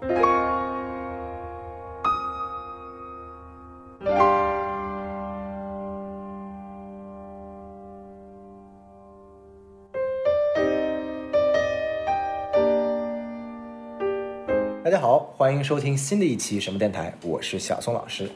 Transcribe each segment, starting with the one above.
大家好，欢迎收听新的一期什么电台，我是小宋老师。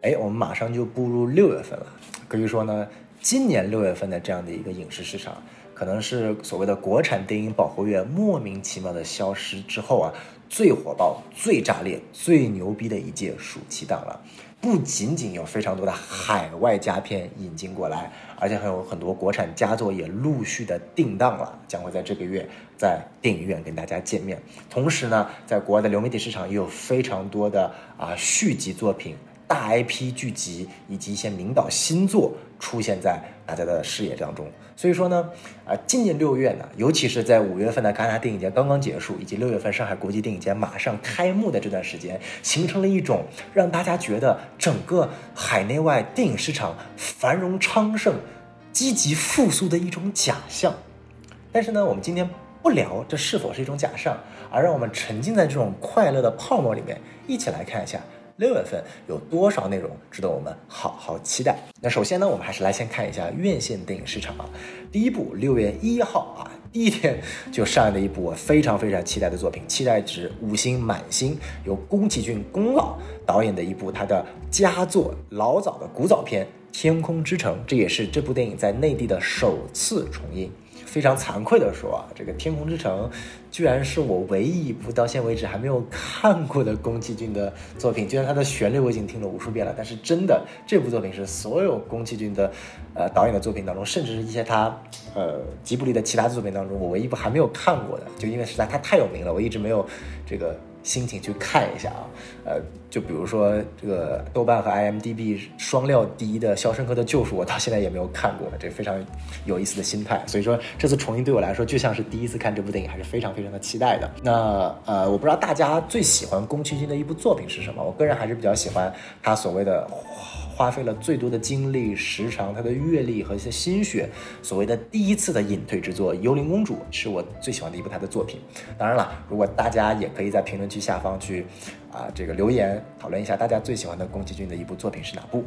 哎，我们马上就步入六月份了，可以说呢，今年六月份的这样的一个影视市场，可能是所谓的国产电影保护月莫名其妙的消失之后啊，最火爆、最炸裂、最牛逼的一届暑期档了。不仅仅有非常多的海外佳片引进过来，而且还有很多国产佳作也陆续的定档了，将会在这个月在电影院跟大家见面。同时呢，在国外的流媒体市场也有非常多的啊续集作品。大 IP 剧集以及一些名导新作出现在大家的视野当中，所以说呢，啊，今年六月呢，尤其是在五月份的戛纳电影节刚刚结束，以及六月份上海国际电影节马上开幕的这段时间，形成了一种让大家觉得整个海内外电影市场繁荣昌盛、积极复苏的一种假象。但是呢，我们今天不聊这是否是一种假象，而让我们沉浸在这种快乐的泡沫里面，一起来看一下。六月份有多少内容值得我们好好期待？那首先呢，我们还是来先看一下院线电影市场啊。第一部六月一号啊，第一天就上映的一部我非常非常期待的作品，期待值五星满星，由宫崎骏宫老导演的一部他的佳作，老早的古早片《天空之城》，这也是这部电影在内地的首次重映。非常惭愧的说啊，这个《天空之城》居然是我唯一一部到现为止还没有看过的宫崎骏的作品。就算它的旋律我已经听了无数遍了，但是真的这部作品是所有宫崎骏的呃导演的作品当中，甚至是一些他呃吉卜力的其他作品当中，我唯一一部还没有看过的。就因为实在他太有名了，我一直没有这个。心情去看一下啊，呃，就比如说这个豆瓣和 IMDB 双料第一的《肖申克的救赎》，我到现在也没有看过，这非常有意思的心态。所以说这次重映对我来说就像是第一次看这部电影，还是非常非常的期待的。那呃，我不知道大家最喜欢宫崎骏的一部作品是什么？我个人还是比较喜欢他所谓的。花费了最多的精力、时长、他的阅历和一些心血，所谓的第一次的隐退之作《幽灵公主》是我最喜欢的一部他的作品。当然了，如果大家也可以在评论区下方去啊这个留言讨论一下，大家最喜欢的宫崎骏的一部作品是哪部？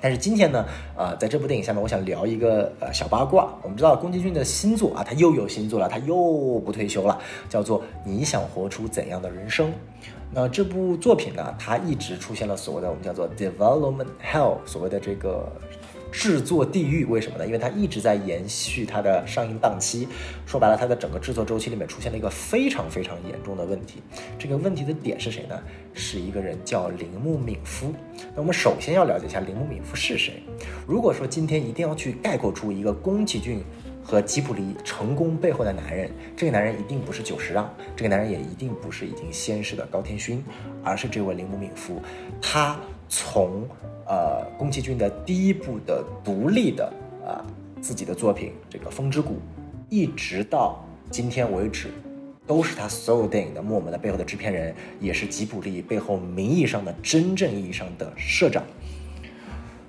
但是今天呢，呃，在这部电影下面，我想聊一个呃小八卦。我们知道宫崎骏的新作啊，他又有新作了，他又不退休了，叫做《你想活出怎样的人生》。那这部作品呢，它一直出现了所谓的我们叫做 development hell，所谓的这个制作地狱。为什么呢？因为它一直在延续它的上映档期。说白了，它的整个制作周期里面出现了一个非常非常严重的问题。这个问题的点是谁呢？是一个人叫铃木敏夫。那我们首先要了解一下铃木敏夫是谁。如果说今天一定要去概括出一个宫崎骏。和吉卜力成功背后的男人，这个男人一定不是久石让，这个男人也一定不是已经仙逝的高天勋，而是这位铃木敏夫。他从呃宫崎骏的第一部的独立的啊自己的作品这个《风之谷》，一直到今天为止，都是他所有电影的默默的背后的制片人，也是吉卜力背后名义上的真正意义上的社长。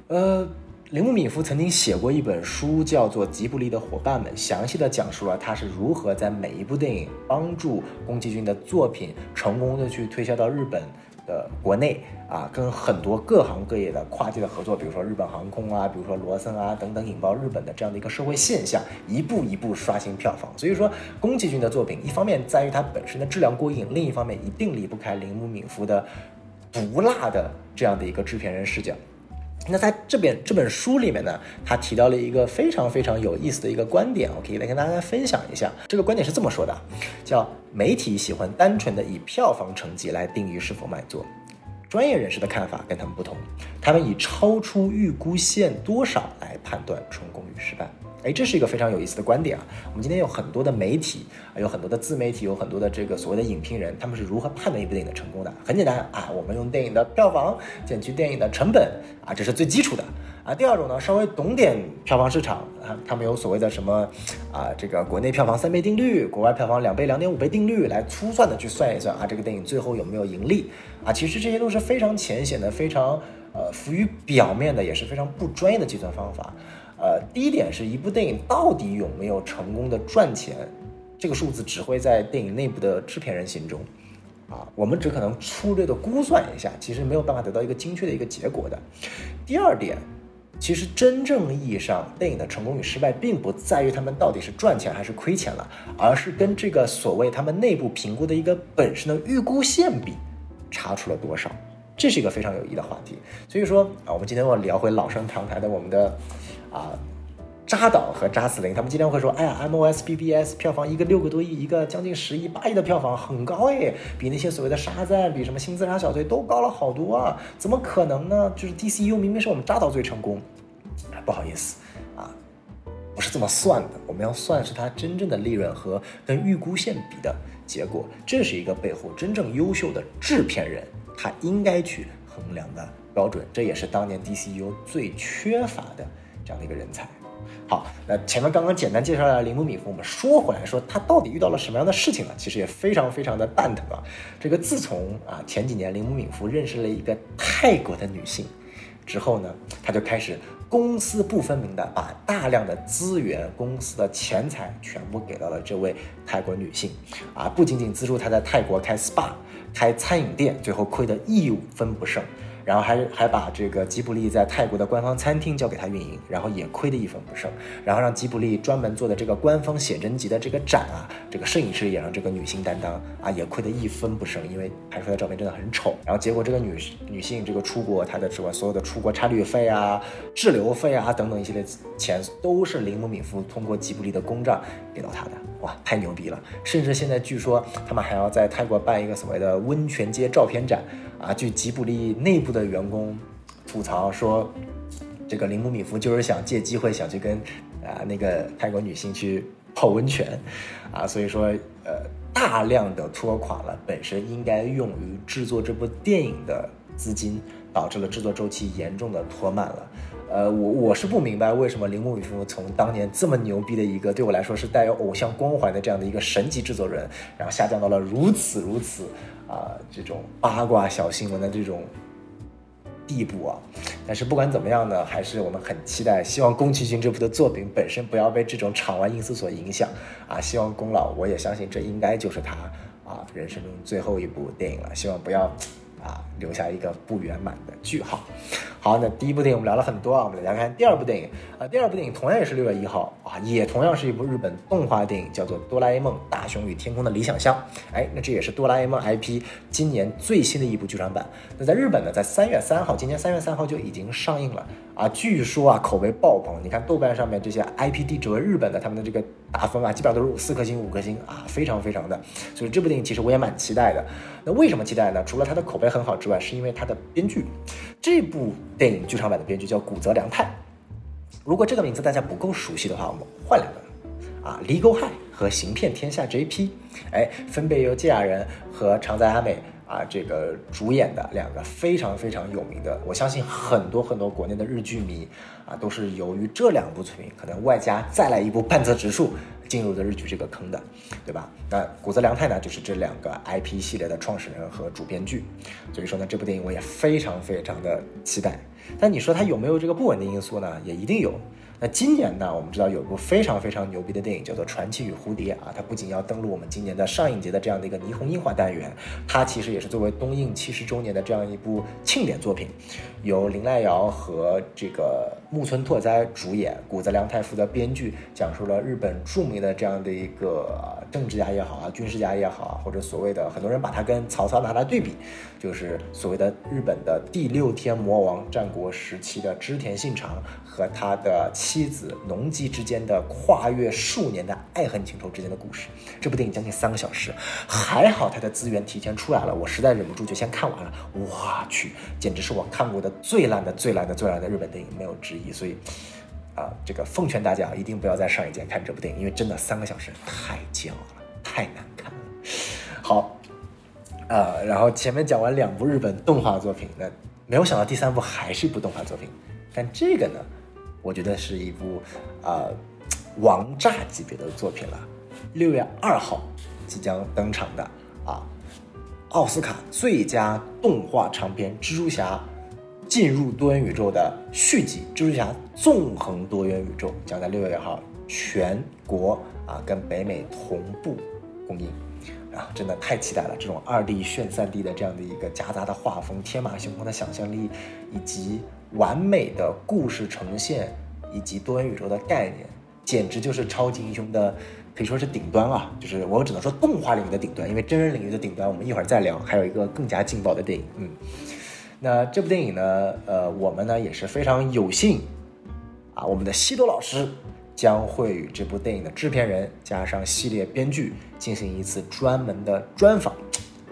呃。铃木敏夫曾经写过一本书，叫做《吉卜力的伙伴们》，详细的讲述了他是如何在每一部电影帮助宫崎骏的作品成功的去推销到日本的国内啊，跟很多各行各业的跨界的合作，比如说日本航空啊，比如说罗森啊等等，引爆日本的这样的一个社会现象，一步一步刷新票房。所以说，宫崎骏的作品一方面在于它本身的质量过硬，另一方面一定离不开铃木敏夫的毒辣的这样的一个制片人视角。那在这边这本书里面呢，他提到了一个非常非常有意思的一个观点，我可以来跟大家分享一下。这个观点是这么说的，叫媒体喜欢单纯的以票房成绩来定义是否卖座，专业人士的看法跟他们不同，他们以超出预估线多少来判断成功与失败。哎，这是一个非常有意思的观点啊！我们今天有很多的媒体，有很多的自媒体，有很多的这个所谓的影评人，他们是如何判断一部电影的成功的？很简单啊，我们用电影的票房减去电影的成本啊，这是最基础的啊。第二种呢，稍微懂点票房市场啊，他们有所谓的什么啊，这个国内票房三倍定律，国外票房两倍、两点五倍定律来粗算的去算一算啊，这个电影最后有没有盈利啊？其实这些都是非常浅显的、非常呃浮于表面的，也是非常不专业的计算方法。呃，第一点是一部电影到底有没有成功的赚钱，这个数字只会在电影内部的制片人心中。啊，我们只可能粗略的估算一下，其实没有办法得到一个精确的一个结果的。第二点，其实真正意义上电影的成功与失败，并不在于他们到底是赚钱还是亏钱了，而是跟这个所谓他们内部评估的一个本身的预估线比，差出了多少。这是一个非常有意义的话题。所以说啊，我们今天要聊回老生常谈的我们的啊。扎导和扎斯林，他们经常会说：“哎呀，MOS BBS 票房一个六个多亿，一个将近十亿、八亿的票房很高哎，比那些所谓的沙赞、比什么新自杀小队都高了好多啊！怎么可能呢？就是 DCU 明明是我们扎导最成功，不好意思啊，不是这么算的。我们要算是它真正的利润和跟预估线比的结果，这是一个背后真正优秀的制片人他应该去衡量的标准。这也是当年 DCU 最缺乏的这样的一个人才。”好，那前面刚刚简单介绍了铃木敏夫，我们说回来，说他到底遇到了什么样的事情呢？其实也非常非常的蛋疼啊。这个自从啊前几年铃木敏夫认识了一个泰国的女性之后呢，他就开始公私不分明的把大量的资源、公司的钱财全部给到了这位泰国女性，啊，不仅仅资助她在泰国开 SPA、开餐饮店，最后亏得一分不剩。然后还还把这个吉卜力在泰国的官方餐厅交给他运营，然后也亏得一分不剩。然后让吉卜力专门做的这个官方写真集的这个展啊，这个摄影师也让这个女性担当啊，也亏得一分不剩，因为拍出来的照片真的很丑。然后结果这个女女性这个出国，她的什么所有的出国差旅费啊、滞留费啊等等一系列钱，都是林姆敏夫通过吉卜力的公账给到他的。哇，太牛逼了！甚至现在据说他们还要在泰国办一个所谓的温泉街照片展啊。据吉卜力内部的员工吐槽说，这个铃木敏夫就是想借机会想去跟啊那个泰国女性去泡温泉啊。所以说，呃，大量的拖垮了本身应该用于制作这部电影的资金，导致了制作周期严重的拖慢了。呃，我我是不明白为什么铃木敏夫从当年这么牛逼的一个对我来说是带有偶像光环的这样的一个神级制作人，然后下降到了如此如此啊这种八卦小新闻的这种地步啊。但是不管怎么样呢，还是我们很期待，希望宫崎骏这部的作品本身不要被这种场外因素所影响啊。希望宫老，我也相信这应该就是他啊人生中最后一部电影了，希望不要。啊，留下一个不圆满的句号。好，那第一部电影我们聊了很多啊，我们来看第二部电影啊。第二部电影同样也是六月一号啊，也同样是一部日本动画电影，叫做《哆啦 A 梦：大雄与天空的理想乡》。哎，那这也是哆啦 A 梦 IP 今年最新的一部剧场版。那在日本呢，在三月三号，今年三月三号就已经上映了啊。据说啊，口碑爆棚。你看豆瓣上面这些 IP 地址为日本的他们的这个打分啊，基本上都是四颗星、五颗星啊，非常非常的。所以这部电影其实我也蛮期待的。那为什么期待呢？除了它的口碑很好之外，是因为它的编剧。这部电影剧场版的编剧叫古泽良太。如果这个名字大家不够熟悉的话，我们换两个啊，Legal High 和行骗天下 JP，哎，分别由芥雅人和长泽雅美啊这个主演的两个非常非常有名的，我相信很多很多国内的日剧迷啊，都是由于这两部作品，可能外加再来一部半泽直树。进入的日剧这个坑的，对吧？那古泽良太呢，就是这两个 IP 系列的创始人和主编剧，所以说呢，这部电影我也非常非常的期待。但你说它有没有这个不稳定因素呢？也一定有。那今年呢，我们知道有一部非常非常牛逼的电影叫做《传奇与蝴蝶》啊，它不仅要登陆我们今年的上影节的这样的一个霓虹樱花单元，它其实也是作为东映七十周年的这样一部庆典作品，由林濑遥和这个木村拓哉主演，谷泽良太负责编剧，讲述了日本著名的这样的一个政治家也好啊，军事家也好啊，或者所谓的很多人把它跟曹操拿来对比，就是所谓的日本的第六天魔王，战国时期的织田信长和他的。妻子农机之间的跨越数年的爱恨情仇之间的故事，这部电影将近三个小时，还好它的资源提前出来了，我实在忍不住就先看完了。我去，简直是我看过的最烂的、最烂的、最烂的日本电影，没有之一。所以，啊，这个奉劝大家一定不要在上一节看这部电影，因为真的三个小时太煎熬了，太难看了。好，呃，然后前面讲完两部日本动画作品，那没有想到第三部还是一部动画作品，但这个呢？我觉得是一部，呃，王炸级别的作品了。六月二号即将登场的啊，奥斯卡最佳动画长片《蜘蛛侠：进入多元宇宙》的续集《蜘蛛侠：纵横多元宇宙》将在六月二号全国啊跟北美同步公映。啊，真的太期待了！这种二 D 炫三 D 的这样的一个夹杂的画风、天马行空的想象力，以及完美的故事呈现，以及多元宇宙的概念，简直就是超级英雄的可以说是顶端啊！就是我只能说动画领域的顶端，因为真人领域的顶端我们一会儿再聊。还有一个更加劲爆的电影，嗯，那这部电影呢，呃，我们呢也是非常有幸啊，我们的西多老师。将会与这部电影的制片人加上系列编剧进行一次专门的专访，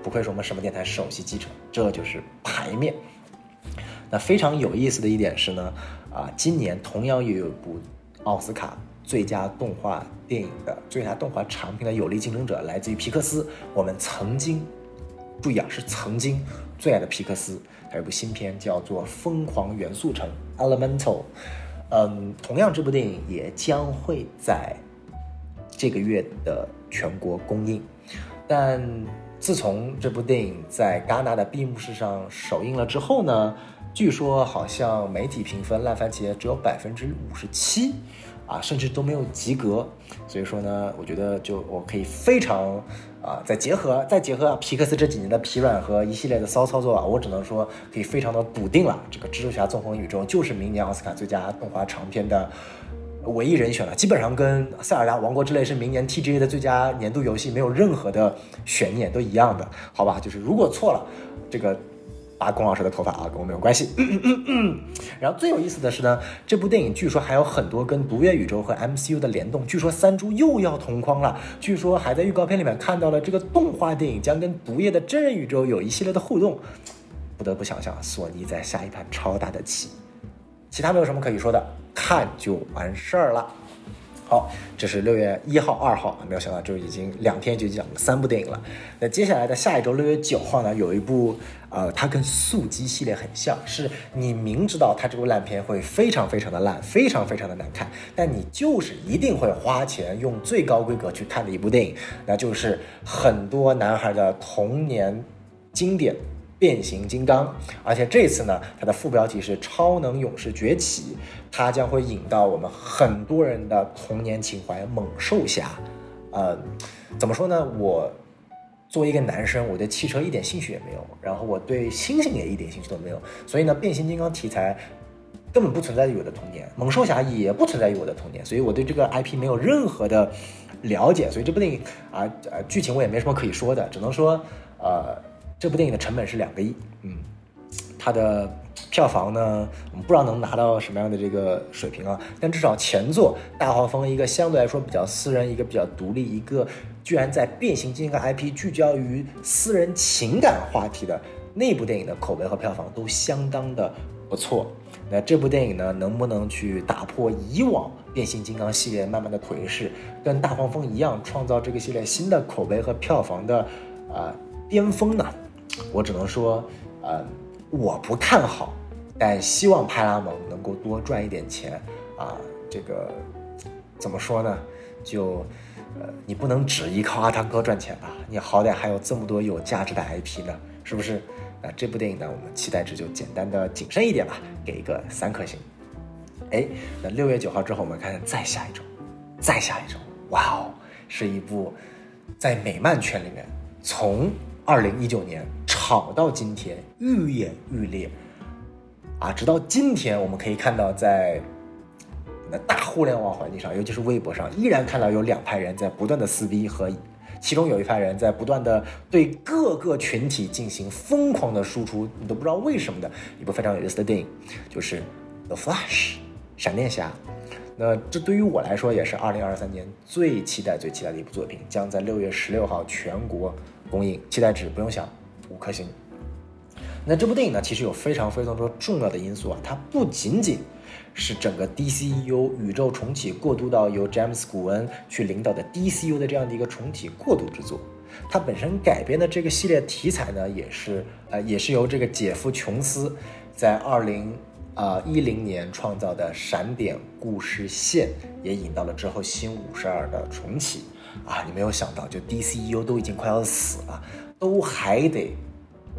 不愧是我们什么电台首席记者，这就是排面。那非常有意思的一点是呢，啊，今年同样也有一部奥斯卡最佳动画电影的最佳动画长片的有力竞争者，来自于皮克斯。我们曾经，注意啊，是曾经最爱的皮克斯，它有部新片叫做《疯狂元素城》（Elemental）。嗯，同样，这部电影也将会在这个月的全国公映。但自从这部电影在戛纳的闭幕式上首映了之后呢，据说好像媒体评分烂番茄只有百分之五十七。啊，甚至都没有及格，所以说呢，我觉得就我可以非常啊，再结合再结合皮克斯这几年的疲软和一系列的骚操作啊，我只能说可以非常的笃定了，这个蜘蛛侠纵横宇宙就是明年奥斯卡最佳动画长片的唯一人选了，基本上跟塞尔达王国之泪是明年 TGA 的最佳年度游戏没有任何的悬念，都一样的，好吧？就是如果错了，这个。啊龚老师的头发啊，跟我没有关系。嗯嗯嗯然后最有意思的是呢，这部电影据说还有很多跟毒液宇宙和 MCU 的联动。据说三株又要同框了，据说还在预告片里面看到了这个动画电影将跟毒液的真人宇宙有一系列的互动。不得不想象，索尼在下一盘超大的棋。其他没有什么可以说的，看就完事儿了。好，这是六月一号、二号没有想到就已经两天就讲了三部电影了。那接下来的下一周六月九号呢，有一部，呃，它跟《速激》系列很像，是你明知道它这部烂片会非常非常的烂，非常非常的难看，但你就是一定会花钱用最高规格去看的一部电影，那就是很多男孩的童年经典。变形金刚，而且这次呢，它的副标题是“超能勇士崛起”，它将会引到我们很多人的童年情怀——猛兽侠。呃，怎么说呢？我作为一个男生，我对汽车一点兴趣也没有，然后我对猩猩也一点兴趣都没有，所以呢，变形金刚题材根本不存在于我的童年，猛兽侠也不存在于我的童年，所以我对这个 IP 没有任何的了解，所以这部电影啊，呃，剧情我也没什么可以说的，只能说，呃。这部电影的成本是两个亿，嗯，它的票房呢，我们不知道能拿到什么样的这个水平啊，但至少前作大黄蜂一个相对来说比较私人、一个比较独立、一个居然在变形金刚 IP 聚焦于私人情感话题的那部电影的口碑和票房都相当的不错。那这部电影呢，能不能去打破以往变形金刚系列慢慢的颓势，跟大黄蜂一样创造这个系列新的口碑和票房的啊巅峰呢？我只能说，呃，我不看好，但希望派拉蒙能够多赚一点钱啊。这个怎么说呢？就呃，你不能只依靠阿汤哥赚钱吧？你好歹还有这么多有价值的 IP 呢，是不是？那这部电影呢，我们期待值就简单的谨慎一点吧，给一个三颗星。哎，那六月九号之后，我们看再下一周，再下一周，哇哦，是一部在美漫圈里面从二零一九年。炒到今天愈演愈烈，啊，直到今天我们可以看到，在那大互联网环境上，尤其是微博上，依然看到有两派人在不断的撕逼，和其中有一派人在不断的对各个群体进行疯狂的输出，你都不知道为什么的一部非常有意思的电影，就是《The Flash》闪电侠。那这对于我来说也是二零二三年最期待、最期待的一部作品，将在六月十六号全国供应，期待值不用想。五颗星。那这部电影呢，其实有非常非常多重要的因素啊。它不仅仅是整个 DCU 宇宙重启过渡到由詹姆斯·古恩去领导的 DCU 的这样的一个重启过渡之作，它本身改编的这个系列题材呢，也是呃，也是由这个杰夫·琼斯在二零啊一零年创造的闪点故事线，也引到了之后新五十二的重启啊。你没有想到，就 DCU 都已经快要死了。都还得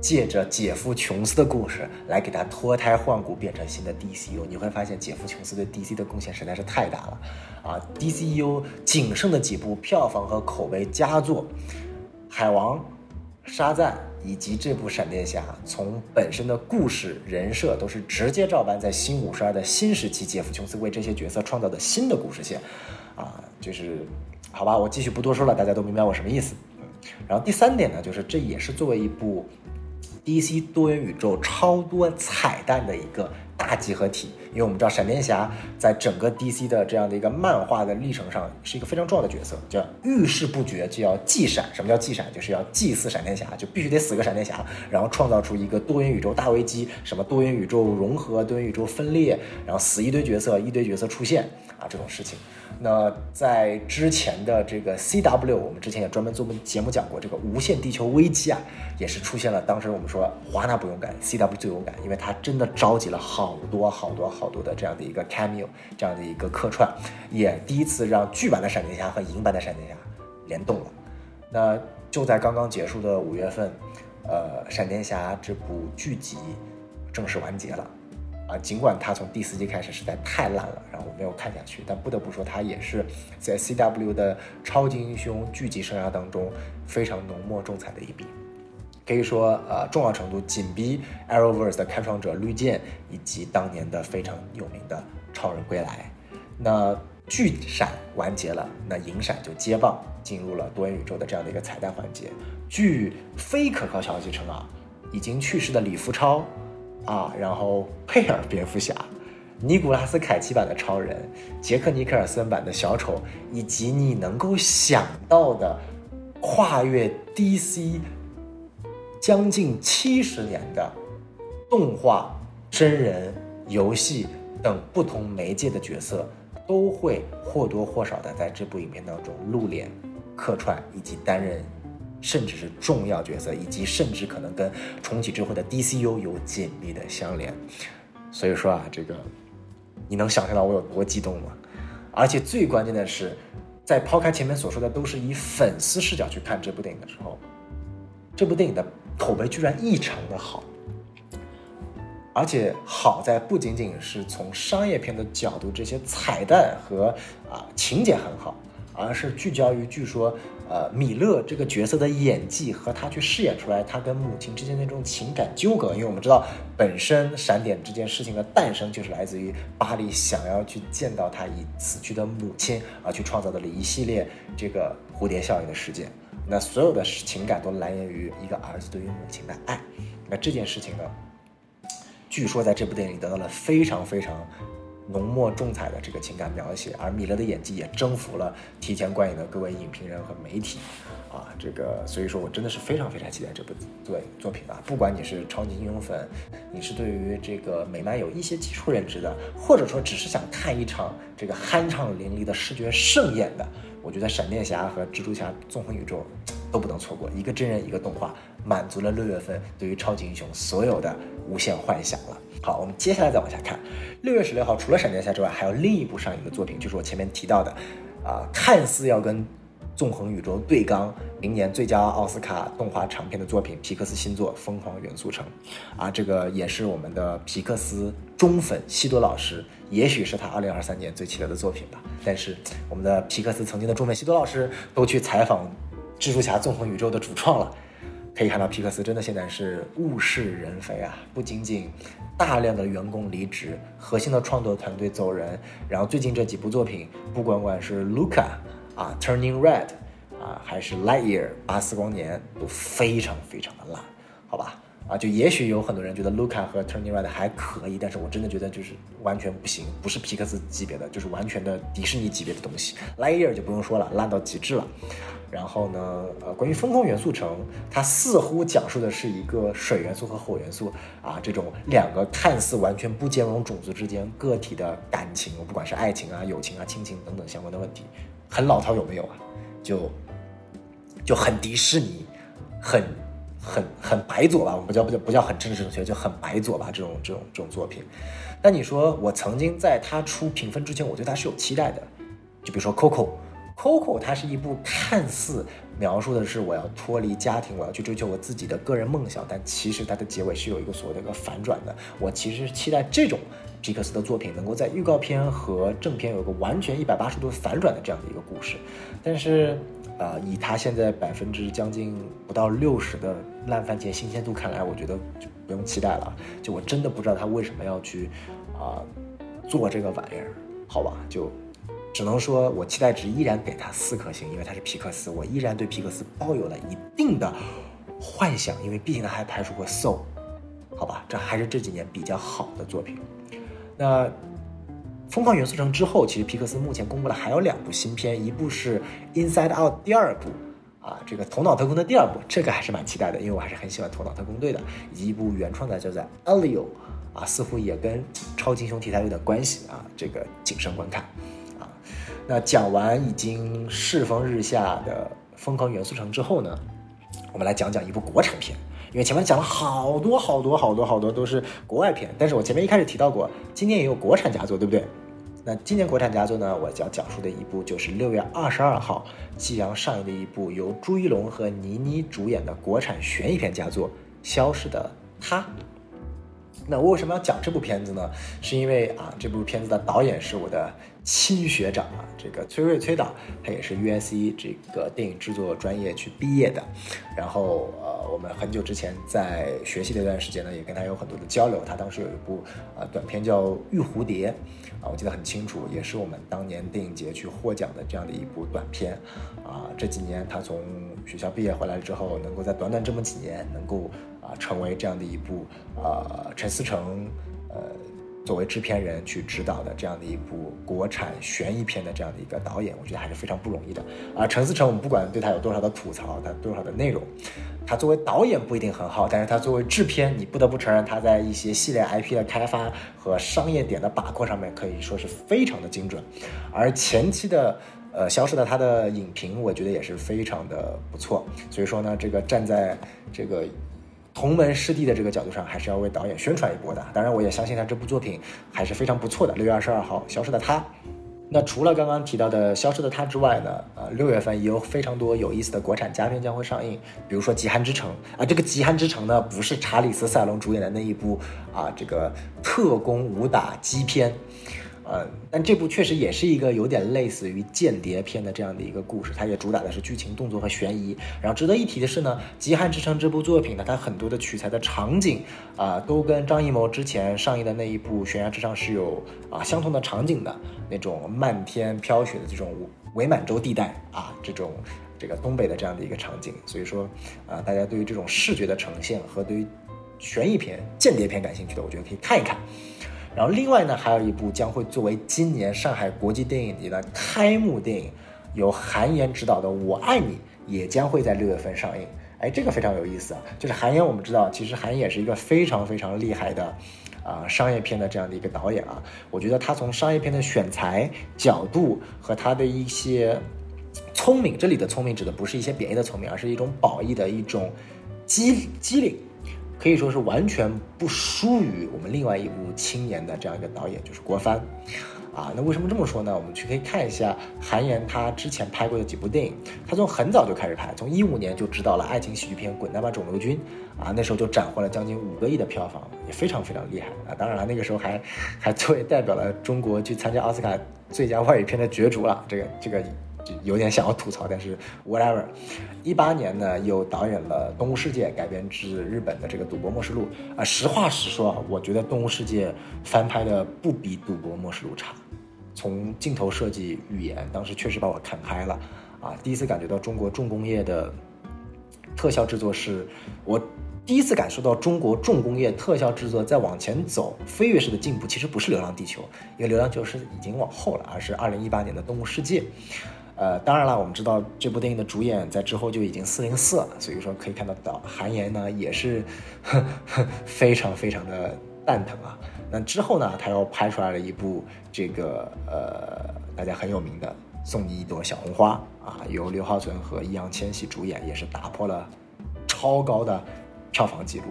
借着姐夫琼斯的故事来给他脱胎换骨，变成新的 DCU。你会发现，姐夫琼斯对 DC 的贡献实在是太大了啊！DCU 仅剩的几部票房和口碑佳作，海王、沙赞以及这部闪电侠，从本身的故事人设都是直接照搬在新五十二的新时期，杰夫·琼斯为这些角色创造的新的故事线，啊，就是好吧，我继续不多说了，大家都明白我什么意思。然后第三点呢，就是这也是作为一部 DC 多元宇宙超多彩蛋的一个。大集合体，因为我们知道闪电侠在整个 DC 的这样的一个漫画的历程上是一个非常重要的角色，叫遇事不决就要祭闪。什么叫祭闪？就是要祭祀闪电侠，就必须得死个闪电侠，然后创造出一个多元宇宙大危机，什么多元宇宙融合、多元宇宙分裂，然后死一堆角色，一堆角色出现啊，这种事情。那在之前的这个 CW，我们之前也专门做过节目讲过这个无限地球危机啊，也是出现了。当时我们说华纳不勇敢，CW 最勇敢，因为他真的召集了好多好多好多的这样的一个 cameo，这样的一个客串，也第一次让剧版的闪电侠和影版的闪电侠联动了。那就在刚刚结束的五月份，呃，闪电侠这部剧集正式完结了。啊，尽管它从第四季开始实在太烂了，然后我没有看下去，但不得不说，它也是在 CW 的超级英雄剧集生涯当中非常浓墨重彩的一笔，可以说，呃，重要程度紧逼 Arrowverse 的开创者绿箭以及当年的非常有名的超人归来。那剧闪完结了，那影闪就接棒进入了多元宇宙的这样的一个彩蛋环节。据非可靠消息称啊，已经去世的李福超。啊，然后佩尔蝙蝠侠、尼古拉斯凯奇版的超人、杰克尼克尔森版的小丑，以及你能够想到的跨越 DC 将近七十年的动画、真人、游戏等不同媒介的角色，都会或多或少的在这部影片当中露脸、客串以及担任。甚至是重要角色，以及甚至可能跟重启之后的 DCU 有紧密的相连。所以说啊，这个你能想象到我有多激动吗？而且最关键的是，在抛开前面所说的都是以粉丝视角去看这部电影的时候，这部电影的口碑居然异常的好。而且好在不仅仅是从商业片的角度，这些彩蛋和啊情节很好。而是聚焦于，据说，呃，米勒这个角色的演技和他去饰演出来他跟母亲之间那种情感纠葛。因为我们知道，本身闪点这件事情的诞生就是来自于巴黎想要去见到他已死去的母亲而去创造的了一系列这个蝴蝶效应的事件。那所有的情感都来源于一个儿子对于母亲的爱。那这件事情呢，据说在这部电影里得到了非常非常。浓墨重彩的这个情感描写，而米勒的演技也征服了提前观影的各位影评人和媒体，啊，这个所以说我真的是非常非常期待这部作作品啊！不管你是超级英雄粉，你是对于这个美漫有一些基础认知的，或者说只是想看一场这个酣畅淋漓的视觉盛宴的，我觉得闪电侠和蜘蛛侠纵横宇宙都不能错过，一个真人一个动画，满足了六月份对于超级英雄所有的无限幻想了。好，我们接下来再往下看。六月十六号，除了闪电侠之外，还有另一部上映的作品，就是我前面提到的，啊，看似要跟纵横宇宙对刚，明年最佳奥斯卡动画长片的作品——皮克斯新作《疯狂元素城》。啊，这个也是我们的皮克斯忠粉西多老师，也许是他二零二三年最期待的作品吧。但是，我们的皮克斯曾经的忠粉西多老师都去采访蜘蛛侠纵横宇宙的主创了。可以看到，皮克斯真的现在是物是人非啊！不仅仅大量的员工离职，核心的创作团队走人，然后最近这几部作品，不管管是 Luca 啊，Turning Red 啊，还是 Lightyear 巴斯光年，都非常非常的烂，好吧？啊，就也许有很多人觉得 Luca 和 Turning Red 还可以，但是我真的觉得就是完全不行，不是皮克斯级别的，就是完全的迪士尼级别的东西。Lightyear 就不用说了，烂到极致了。然后呢，呃，关于疯狂元素城，它似乎讲述的是一个水元素和火元素啊，这种两个看似完全不兼容种族之间个体的感情，不管是爱情啊、友情啊、亲情等等相关的问题，很老套有没有啊？就就很迪士尼，很很很白左吧？我们不叫不叫不叫很正式正确，就很白左吧？这种这种这种作品。那你说我曾经在他出评分之前，我对他是有期待的，就比如说 Coco。Coco 它是一部看似描述的是我要脱离家庭，我要去追求我自己的个人梦想，但其实它的结尾是有一个所谓的一个反转的。我其实是期待这种皮克斯的作品能够在预告片和正片有个完全一百八十度反转的这样的一个故事，但是。啊，以他现在百分之将近不到六十的烂番茄新鲜度看来，我觉得就不用期待了。就我真的不知道他为什么要去啊做这个玩意儿，好吧？就只能说我期待值依然给他四颗星，因为他是皮克斯，我依然对皮克斯抱有了一定的幻想，因为毕竟他还拍出过《Soul》，好吧？这还是这几年比较好的作品。那。《疯狂元素城》之后，其实皮克斯目前公布了还有两部新片，一部是《Inside Out》第二部，啊，这个《头脑特工》的第二部，这个还是蛮期待的，因为我还是很喜欢《头脑特工队》的，一部原创的叫做《Alio》，啊，似乎也跟超级英雄题材有点关系啊，这个谨慎观看，啊，那讲完已经世风日下的《疯狂元素城》之后呢，我们来讲讲一部国产片。因为前面讲了好多好多好多好多都是国外片，但是我前面一开始提到过，今年也有国产佳作，对不对？那今年国产佳作呢，我要讲述的一部就是六月二十二号即将上映的一部由朱一龙和倪妮主演的国产悬疑片佳作《消失的她》。那我为什么要讲这部片子呢？是因为啊，这部片子的导演是我的亲学长啊，这个崔瑞崔导，他也是 USC 这个电影制作专业去毕业的。然后呃，我们很久之前在学习的一段时间呢，也跟他有很多的交流。他当时有一部啊短片叫《玉蝴蝶》，啊，我记得很清楚，也是我们当年电影节去获奖的这样的一部短片。啊，这几年他从学校毕业回来之后，能够在短短这么几年能够。啊，成为这样的一部，呃，陈思诚，呃，作为制片人去指导的这样的一部国产悬疑片的这样的一个导演，我觉得还是非常不容易的。啊，陈思诚，我们不管对他有多少的吐槽，他多少的内容，他作为导演不一定很好，但是他作为制片，你不得不承认他在一些系列 IP 的开发和商业点的把控上面可以说是非常的精准。而前期的，呃，消失的他的影评，我觉得也是非常的不错。所以说呢，这个站在这个。同门师弟的这个角度上，还是要为导演宣传一波的。当然，我也相信他这部作品还是非常不错的。六月二十二号，《消失的他》。那除了刚刚提到的《消失的他》之外呢？呃，六月份也有非常多有意思的国产佳片将会上映，比如说《极寒之城》啊。这个《极寒之城》呢，不是查理斯·塞隆主演的那一部啊，这个特工武打机片。呃，但这部确实也是一个有点类似于间谍片的这样的一个故事，它也主打的是剧情、动作和悬疑。然后值得一提的是呢，《极寒之城》这部作品呢，它很多的取材的场景啊，都跟张艺谋之前上映的那一部《悬崖之上》是有啊相同的场景的，那种漫天飘雪的这种伪满洲地带啊，这种这个东北的这样的一个场景。所以说啊，大家对于这种视觉的呈现和对于悬疑片、间谍片感兴趣的，我觉得可以看一看。然后另外呢，还有一部将会作为今年上海国际电影节的开幕电影，由韩延执导的《我爱你》也将会在六月份上映。哎，这个非常有意思啊！就是韩延，我们知道，其实韩延也是一个非常非常厉害的，啊，商业片的这样的一个导演啊。我觉得他从商业片的选材角度和他的一些聪明，这里的聪明指的不是一些贬义的聪明，而是一种褒义的一种机机灵。可以说是完全不输于我们另外一部青年的这样一个导演，就是郭帆，啊，那为什么这么说呢？我们去可以看一下韩延他之前拍过的几部电影，他从很早就开始拍，从一五年就执导了爱情喜剧片《滚蛋吧，肿瘤君》，啊，那时候就斩获了将近五个亿的票房，也非常非常厉害啊。当然了，那个时候还还作为代表了中国去参加奥斯卡最佳外语片的角逐了，这个这个。有点想要吐槽，但是 whatever。一八年呢，又导演了《动物世界》，改编自日本的这个《赌博默示录》啊。实话实说啊，我觉得《动物世界》翻拍的不比《赌博默示录》差。从镜头设计、语言，当时确实把我看开了啊。第一次感觉到中国重工业的特效制作是，我第一次感受到中国重工业特效制作在往前走，飞跃式的进步。其实不是《流浪地球》，因为《流浪地球》是已经往后了，而是二零一八年的《动物世界》。呃，当然了，我们知道这部电影的主演在之后就已经四零四了，所以说可以看到韩延呢也是非常非常的蛋疼啊。那之后呢，他又拍出来了一部这个呃大家很有名的《送你一朵小红花》啊，由刘浩存和易烊千玺主演，也是打破了超高的票房记录。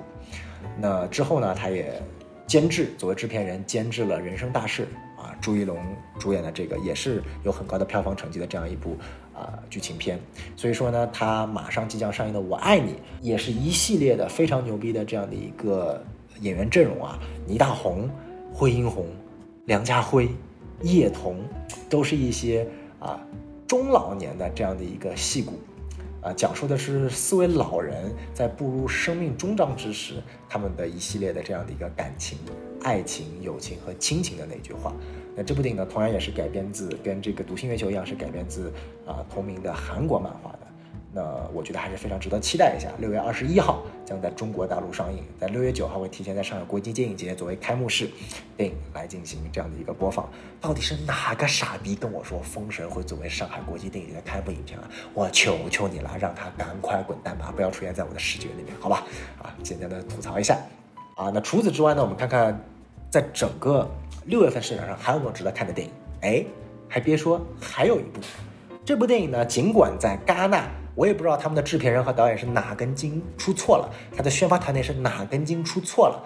那之后呢，他也监制作为制片人监制了《人生大事》。朱一龙主演的这个也是有很高的票房成绩的这样一部啊剧情片。所以说呢，它马上即将上映的《我爱你》也是一系列的非常牛逼的这样的一个演员阵容啊，倪大红、惠英红、梁家辉、叶童，都是一些啊中老年的这样的一个戏骨。啊，讲述的是四位老人在步入生命终章之时，他们的一系列的这样的一个感情、爱情、友情和亲情的那句话。那这部电影呢，同样也是改编自跟这个《独行月球》一样，是改编自啊同名的韩国漫画的。那我觉得还是非常值得期待一下。六月二十一号将在中国大陆上映，在六月九号会提前在上海国际电影节作为开幕式电影来进行这样的一个播放。到底是哪个傻逼跟我说《封神》会作为上海国际电影节的开幕影片啊？我求求你了，让他赶快滚蛋吧，不要出现在我的视觉里面，好吧？啊，简单的吐槽一下。啊，那除此之外呢，我们看看在整个六月份市场上还有没有值得看的电影？哎，还别说，还有一部。这部电影呢，尽管在戛纳。我也不知道他们的制片人和导演是哪根筋出错了，他的宣发团队是哪根筋出错了，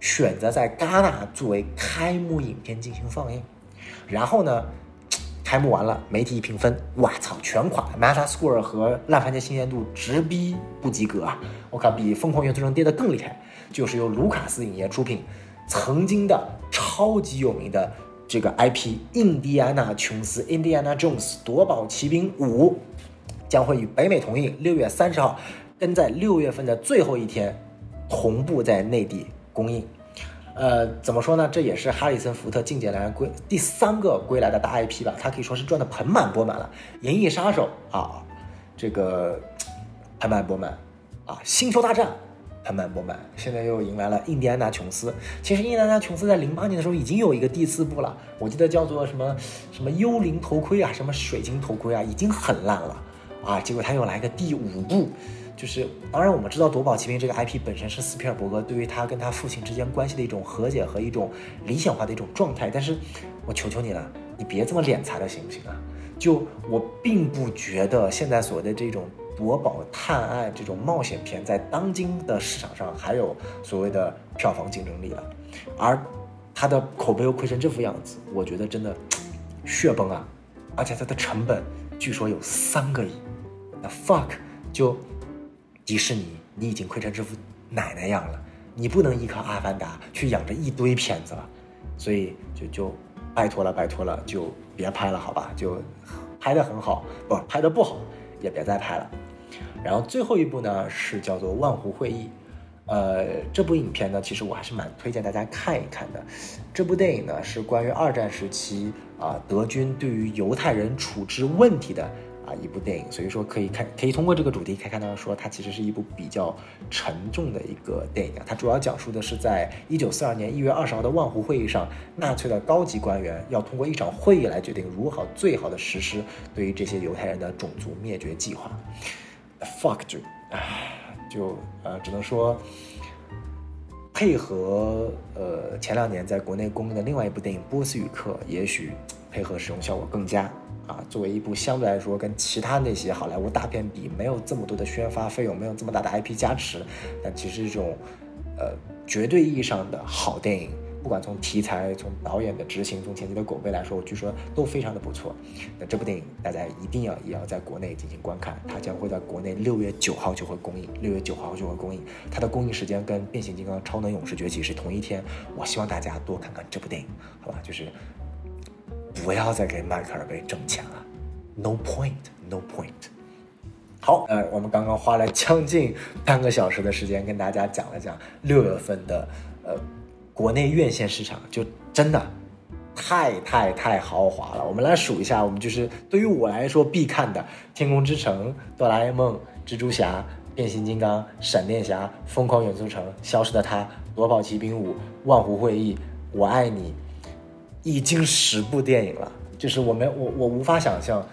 选择在戛纳作为开幕影片进行放映，然后呢，开幕完了，媒体一评分，我操，全垮，Metascore 和烂番茄新鲜度直逼不及格啊！我靠，比疯狂元素城跌得更厉害，就是由卢卡斯影业出品，曾经的超级有名的这个 IP 印第安纳琼斯 Indiana Jones 夺宝奇兵五。将会与北美同映，六月三十号，跟在六月份的最后一天，同步在内地公映。呃，怎么说呢？这也是哈里森福特近几年归第三个归来的大 IP 吧，他可以说是赚的盆满钵满了。《银翼杀手》啊，这个盆满钵满啊，《星球大战》盆满钵满，现在又迎来了印第安纳琼斯。其实印第安纳琼斯在零八年的时候已经有一个第四部了，我记得叫做什么什么幽灵头盔啊，什么水晶头盔啊，已经很烂了。啊！结果他又来个第五部，就是当然我们知道《夺宝奇兵》这个 IP 本身是斯皮尔伯格对于他跟他父亲之间关系的一种和解和一种理想化的一种状态。但是，我求求你了，你别这么敛财了，行不行啊？就我并不觉得现在所谓的这种夺宝探案这种冒险片在当今的市场上还有所谓的票房竞争力了，而它的口碑又亏成这副样子，我觉得真的 血崩啊！而且它的成本据说有三个亿。那 fuck，就迪士尼，你已经亏成这副奶奶样了，你不能依靠阿凡达去养着一堆片子了，所以就就拜托了，拜托了，就别拍了，好吧？就拍的很好，不拍的不好也别再拍了。然后最后一部呢是叫做《万湖会议》，呃，这部影片呢其实我还是蛮推荐大家看一看的。这部电影呢是关于二战时期啊德军对于犹太人处置问题的。啊，一部电影，所以说可以看，可以通过这个主题可以看到，说它其实是一部比较沉重的一个电影啊。它主要讲述的是在一九四二年一月二十号的万湖会议上，纳粹的高级官员要通过一场会议来决定如何最好的实施对于这些犹太人的种族灭绝计划。Fuck 就，唉，就呃，只能说配合呃前两年在国内公映的另外一部电影《波斯语课》，也许配合使用效果更佳。啊，作为一部相对来说跟其他那些好莱坞大片比没有这么多的宣发费用，没有这么大的 IP 加持，但其实这种，呃，绝对意义上的好电影，不管从题材、从导演的执行、从前期的口碑来说，据说都非常的不错。那这部电影大家一定要也要在国内进行观看，它将会在国内六月九号就会公映，六月九号就会公映。它的公映时间跟《变形金刚：超能勇士崛起》是同一天。我希望大家多看看这部电影，好吧？就是。不要再给迈克尔贝挣钱了，No point，No point。好，呃，我们刚刚花了将近半个小时的时间跟大家讲了讲六月份的呃国内院线市场，就真的太太太豪华了。我们来数一下，我们就是对于我来说必看的《天空之城》、《哆啦 A 梦》、《蜘蛛侠》、《变形金刚》、《闪电侠》、《疯狂元素城》、《消失的她》、《夺宝奇兵五》、《万湖会议》、《我爱你》。已经十部电影了，就是我们我我无法想象，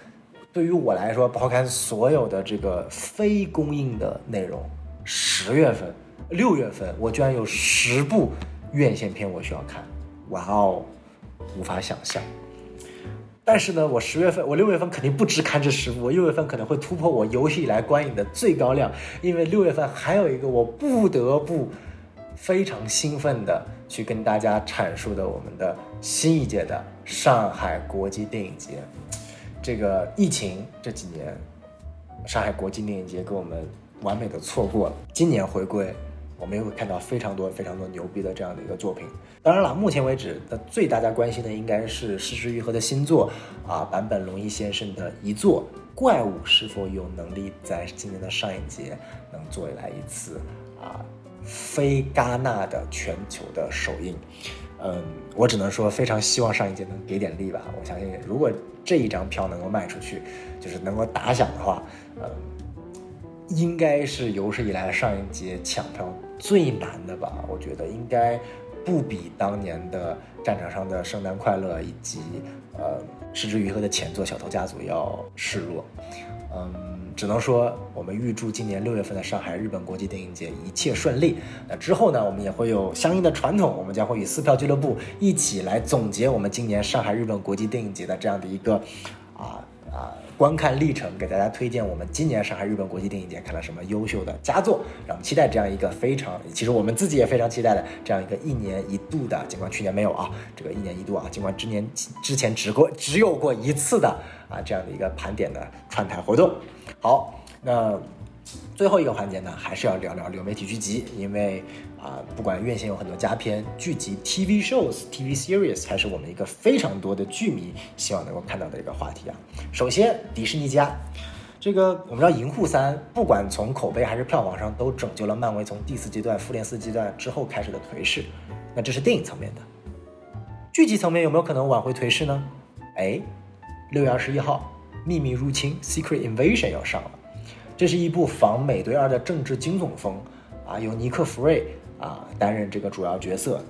对于我来说，抛开所有的这个非公映的内容，十月份、六月份，我居然有十部院线片我需要看，哇哦，无法想象。但是呢，我十月份、我六月份肯定不止看这十部，我六月份可能会突破我有史以来观影的最高量，因为六月份还有一个我不得不非常兴奋的。去跟大家阐述的我们的新一届的上海国际电影节。这个疫情这几年，上海国际电影节给我们完美的错过了。今年回归，我们又会看到非常多非常多牛逼的这样的一个作品。当然了，目前为止的最大家关心的应该是失之愈合的新作啊，坂本龙一先生的遗作《怪物》是否有能力在今年的上影节能做来一次啊非戛纳的全球的首映？嗯，我只能说非常希望上影节能给点力吧。我相信，如果这一张票能够卖出去，就是能够打响的话，嗯，应该是有史以来上影节抢票最难的吧。我觉得应该不比当年的战场上的《圣诞快乐》以及呃《失之愈合》的前作《小偷家族》要示弱。嗯。只能说，我们预祝今年六月份的上海日本国际电影节一切顺利。那之后呢，我们也会有相应的传统，我们将会与撕票俱乐部一起来总结我们今年上海日本国际电影节的这样的一个啊啊观看历程，给大家推荐我们今年上海日本国际电影节看了什么优秀的佳作，让我们期待这样一个非常，其实我们自己也非常期待的这样一个一年一度的，尽管去年没有啊，这个一年一度啊，尽管之年之前只过只有过一次的啊这样的一个盘点的串台活动。好，那最后一个环节呢，还是要聊聊流媒体剧集，因为啊，不管院线有很多佳片、剧集、TV shows、TV series，还是我们一个非常多的剧迷希望能够看到的一个话题啊。首先，迪士尼家，这个我们知道《银护三》，不管从口碑还是票房上，都拯救了漫威从第四阶段、复联四阶段之后开始的颓势。那这是电影层面的，剧集层面有没有可能挽回颓势呢？哎，六月二十一号。秘密入侵 （Secret Invasion） 要上了，这是一部仿美队二的政治惊悚风啊，由尼克·弗瑞啊担任这个主要角色，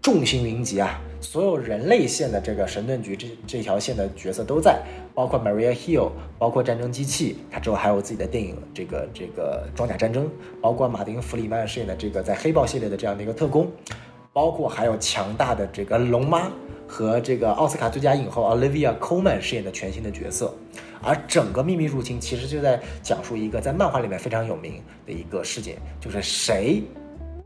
众星云集啊，所有人类线的这个神盾局这这条线的角色都在，包括 Maria Hill，包括战争机器，他之后还有自己的电影这个这个装甲战争，包括马丁·弗里曼饰演的这个在黑豹系列的这样的一个特工，包括还有强大的这个龙妈。和这个奥斯卡最佳影后 Olivia Colman 饰演的全新的角色，而整个秘密入侵其实就在讲述一个在漫画里面非常有名的一个事件，就是谁。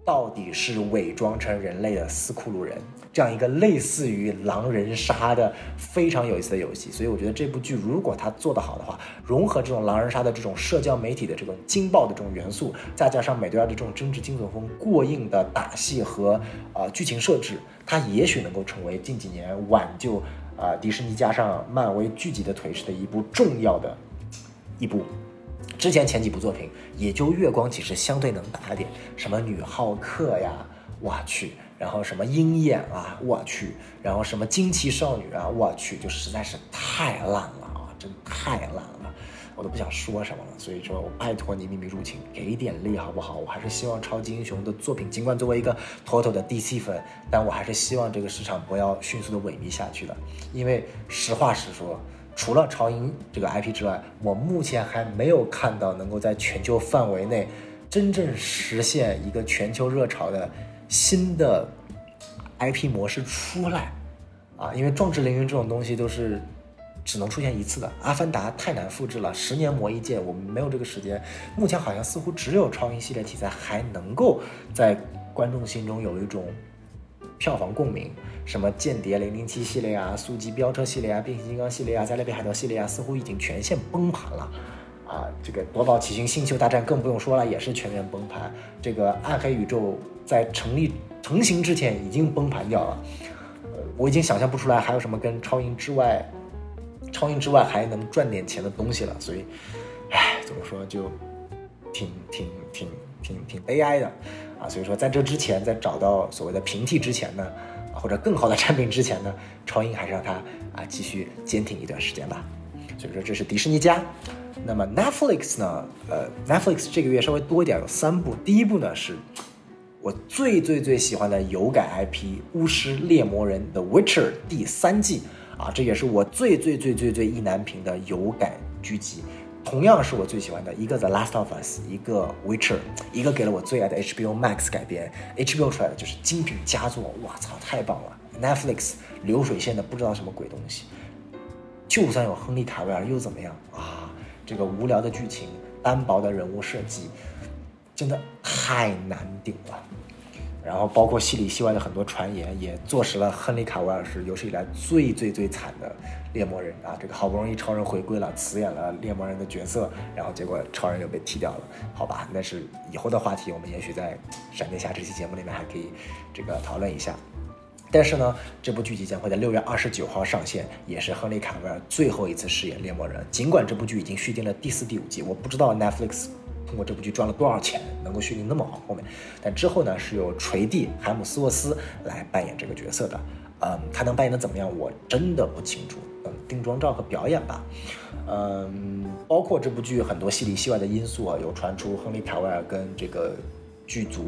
到底是伪装成人类的斯库鲁人，这样一个类似于狼人杀的非常有意思的游戏。所以我觉得这部剧如果它做得好的话，融合这种狼人杀的这种社交媒体的这种惊爆的这种元素，再加上美队二的这种真挚惊悚风过硬的打戏和呃剧情设置，它也许能够成为近几年挽救啊迪士尼加上漫威聚集的颓势的一部重要的一部。之前前几部作品也就月光骑士相对能打点，什么女浩克呀，我去，然后什么鹰眼啊，我去，然后什么惊奇少女啊，我去，就实在是太烂了啊，真太烂了，我都不想说什么了。所以说我拜托你秘密入侵给点力好不好？我还是希望超级英雄的作品，尽管作为一个妥妥的 DC 粉，但我还是希望这个市场不要迅速的萎靡下去的，因为实话实说。除了超英这个 IP 之外，我目前还没有看到能够在全球范围内真正实现一个全球热潮的新的 IP 模式出来啊！因为壮志凌云这种东西都是只能出现一次的，阿凡达太难复制了，十年磨一剑，我们没有这个时间。目前好像似乎只有超英系列题材还能够在观众心中有一种。票房共鸣，什么间谍零零七系列啊，速激飙车系列啊，变形金刚系列啊，加勒比海盗系列啊，似乎已经全线崩盘了，啊，这个夺宝奇兵星球大战更不用说了，也是全面崩盘。这个暗黑宇宙在成立成型之前已经崩盘掉了，呃，我已经想象不出来还有什么跟超英之外，超英之外还能赚点钱的东西了。所以，唉，怎么说就挺挺挺挺挺悲哀的。啊，所以说在这之前，在找到所谓的平替之前呢，或者更好的产品之前呢，超英还是让它啊继续坚挺一段时间吧。所以说这是迪士尼家。那么 Netflix 呢？呃，Netflix 这个月稍微多一点，有三部。第一部呢是我最最最喜欢的有改 IP《巫师猎魔人》的《Witcher》第三季啊，这也是我最最最最最意难平的有感剧集。同样是我最喜欢的一个《The Last of Us》，一个《Witcher》，一个给了我最爱的 HBO Max 改编，HBO 出来的就是精品佳作，我操，太棒了！Netflix 流水线的不知道什么鬼东西，就算有亨利卡维尔又怎么样啊？这个无聊的剧情，单薄的人物设计，真的太难顶了。然后包括戏里戏外的很多传言，也坐实了亨利卡维尔是有史以来最最最惨的猎魔人啊！这个好不容易超人回归了，辞演了猎魔人的角色，然后结果超人又被踢掉了，好吧？那是以后的话题，我们也许在闪电侠这期节目里面还可以这个讨论一下。但是呢，这部剧集将会在六月二十九号上线，也是亨利卡维尔最后一次饰演猎魔人。尽管这部剧已经续订了第四、第五季，我不知道 Netflix。通过这部剧赚了多少钱，能够续订那么好后面，但之后呢是由锤弟海姆斯沃斯来扮演这个角色的，嗯，他能扮演的怎么样，我真的不清楚，嗯定妆照和表演吧，嗯，包括这部剧很多戏里戏外的因素啊，有传出亨利卡维尔跟这个剧组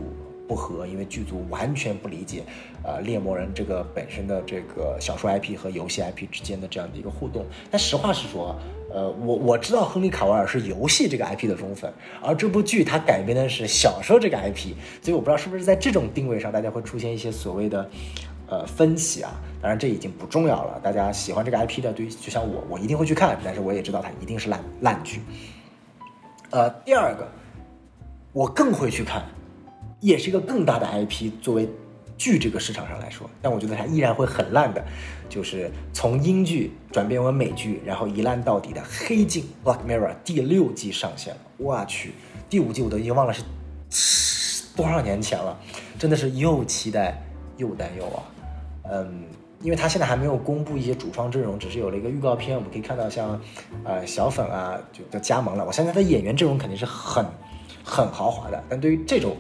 不和，因为剧组完全不理解，呃，猎魔人这个本身的这个小说 IP 和游戏 IP 之间的这样的一个互动，但实话实说。呃，我我知道亨利卡维尔是游戏这个 IP 的忠粉，而这部剧它改编的是小说这个 IP，所以我不知道是不是在这种定位上，大家会出现一些所谓的呃分歧啊。当然这已经不重要了，大家喜欢这个 IP 的，对于，就像我，我一定会去看，但是我也知道它一定是烂烂剧。呃，第二个，我更会去看，也是一个更大的 IP 作为。剧这个市场上来说，但我觉得它依然会很烂的，就是从英剧转变为美剧，然后一烂到底的《黑镜》（Black Mirror） 第六季上线了。我去，第五季我都已经忘了是多少年前了，真的是又期待又担忧啊。嗯，因为他现在还没有公布一些主创阵容，只是有了一个预告片，我们可以看到像呃小粉啊就就加盟了。我相信他的演员阵容肯定是很很豪华的，但对于这种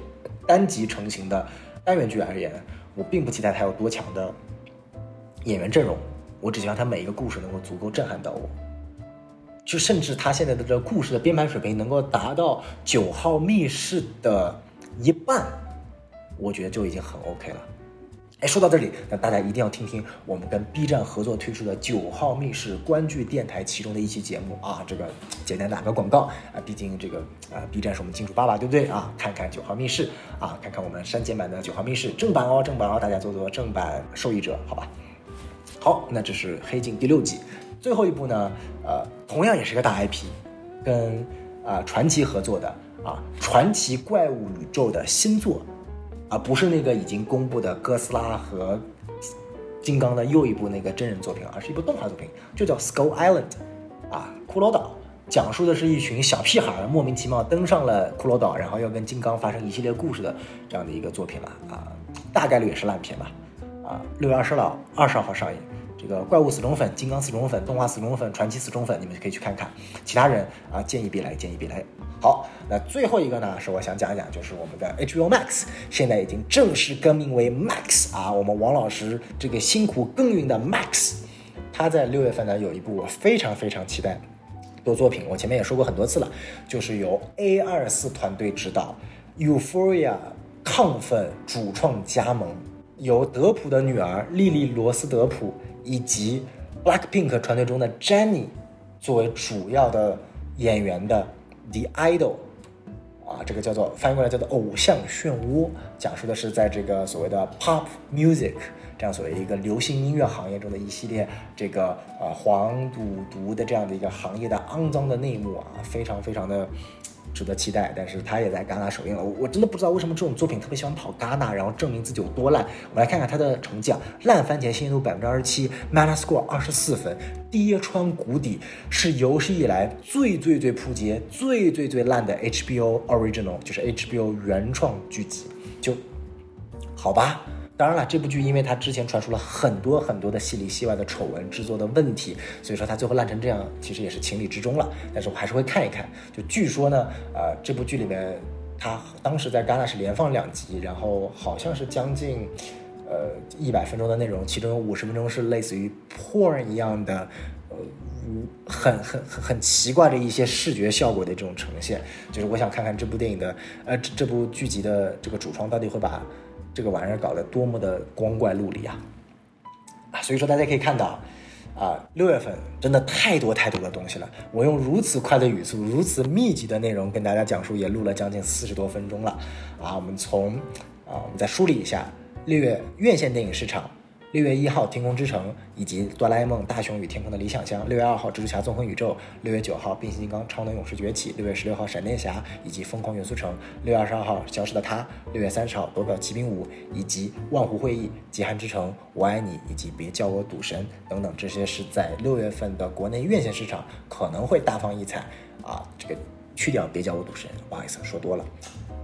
单集成型的。单元剧而言，我并不期待它有多强的演员阵容，我只希望它每一个故事能够足够震撼到我。就甚至它现在的这个故事的编排水平能够达到《九号密室》的一半，我觉得就已经很 OK 了。哎，说到这里，那大家一定要听听我们跟 B 站合作推出的《九号密室》观剧电台其中的一期节目啊，这个简单打个广告啊，毕竟这个啊 B 站是我们金主爸爸，对不对啊？看看《九号密室》啊，看看我们删减版的《九号密室》正版哦，正版哦，大家做做正版受益者，好吧？好，那这是《黑镜》第六季，最后一部呢，呃，同样也是个大 IP，跟啊传奇合作的啊传奇怪物宇宙的新作。啊，不是那个已经公布的哥斯拉和金刚的又一部那个真人作品，而是一部动画作品，就叫《Skull Island》，啊，骷髅岛，讲述的是一群小屁孩莫名其妙登上了骷髅岛，然后要跟金刚发生一系列故事的这样的一个作品了啊，大概率也是烂片吧，啊，六月二十号二十号上映。这个怪物死忠粉、金刚死忠粉、动画死忠粉、传奇死忠粉，你们可以去看看。其他人啊，建议别来，建议别来。好，那最后一个呢，是我想讲一讲，就是我们的 HBO Max 现在已经正式更名为 Max 啊，我们王老师这个辛苦耕耘的 Max，他在六月份呢有一部我非常非常期待的作品，我前面也说过很多次了，就是由 A 二四团队指导，Euphoria 亢奋主创加盟，由德普的女儿莉莉罗斯德普。以及 Blackpink 团队中的 Jennie 作为主要的演员的 The Idol 啊，这个叫做翻译过来叫做偶像漩涡，讲述的是在这个所谓的 Pop Music 这样所谓一个流行音乐行业中的一系列这个啊黄赌毒的这样的一个行业的肮脏的内幕啊，非常非常的。值得期待，但是他也在戛纳首映了。我我真的不知道为什么这种作品特别喜欢跑戛纳，然后证明自己有多烂。我们来看看他的成绩啊，烂番茄新鲜度百分之二十七，Metascore 二十四分，跌穿谷底，是有史以来最最最扑街、最最最烂的 HBO Original，就是 HBO 原创剧集，就好吧。当然了，这部剧因为它之前传出了很多很多的戏里戏外的丑闻、制作的问题，所以说它最后烂成这样，其实也是情理之中了。但是我还是会看一看。就据说呢，呃，这部剧里面，它当时在戛纳是连放两集，然后好像是将近，呃，一百分钟的内容，其中有五十分钟是类似于 porn 一样的，呃，很很很很奇怪的一些视觉效果的这种呈现。就是我想看看这部电影的，呃，这部剧集的这个主创到底会把。这个玩意儿搞得多么的光怪陆离啊！啊，所以说大家可以看到，啊，六月份真的太多太多的东西了。我用如此快的语速、如此密集的内容跟大家讲述，也录了将近四十多分钟了。啊，我们从啊，我们再梳理一下六月院线电影市场六月一号《天空之城》以及《哆啦 A 梦：大雄与天空的理想乡》，六月二号《蜘蛛侠：纵横宇宙》，六月九号《变形金刚：超能勇士崛起》，六月十六号《闪电侠》以及《疯狂元素城》，六月二十二号《消失的他》，六月三十号《夺表奇兵五》以及《万湖会议》、《极寒之城》、《我爱你》以及《别叫我赌神》等等，这些是在六月份的国内院线市场可能会大放异彩啊！这个去掉《别叫我赌神》，不好意思说多了。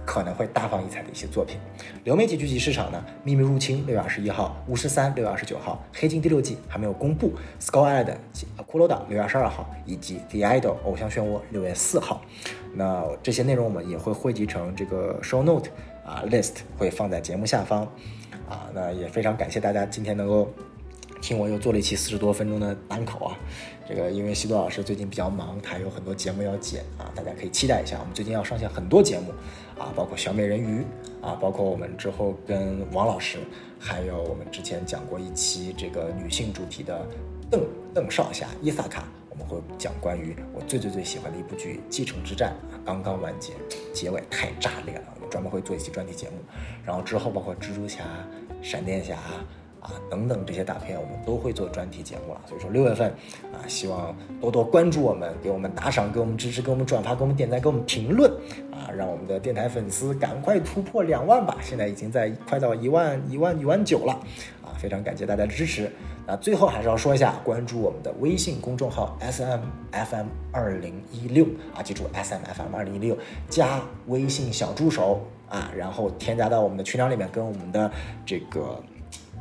可能会大放异彩的一些作品。流媒体剧集市场呢，《秘密入侵》六月二十一号，《巫师三》六月二十九号，《黑镜》第六季还没有公布，《Skull Island》骷髅岛六月二十二号，以及《The Idol》偶像漩涡六月四号。那这些内容我们也会汇集成这个 show note 啊 list，会放在节目下方。啊，那也非常感谢大家今天能够。听我又做了一期四十多分钟的单口啊，这个因为西多老师最近比较忙，他有很多节目要剪啊，大家可以期待一下。我们最近要上线很多节目啊，包括小美人鱼啊，包括我们之后跟王老师，还有我们之前讲过一期这个女性主题的邓邓少侠伊萨卡，我们会讲关于我最最最喜欢的一部剧《继承之战》啊，刚刚完结，结尾太炸裂了，我们专门会做一期专题节目。然后之后包括蜘蛛侠、闪电侠。啊，等等这些大片，我们都会做专题节目了。所以说六月份，啊，希望多多关注我们，给我们打赏，给我们支持，给我们转发，给我们点赞，给我们评论，啊，让我们的电台粉丝赶快突破两万吧！现在已经在快到一万一万一万九了，啊，非常感谢大家的支持。那最后还是要说一下，关注我们的微信公众号 S M F M 二零一六啊，记住 S M F M 二零一六，加微信小助手啊，然后添加到我们的群聊里面，跟我们的这个。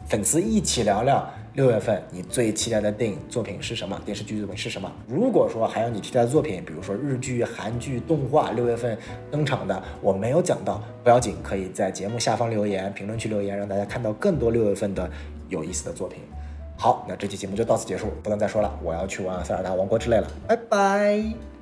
粉丝一起聊聊六月份你最期待的电影作品是什么？电视剧作品是什么？如果说还有你期待的作品，比如说日剧、韩剧、动画，六月份登场的我没有讲到，不要紧，可以在节目下方留言、评论区留言，让大家看到更多六月份的有意思的作品。好，那这期节目就到此结束，不能再说了，我要去玩塞尔达王国之泪了，拜拜。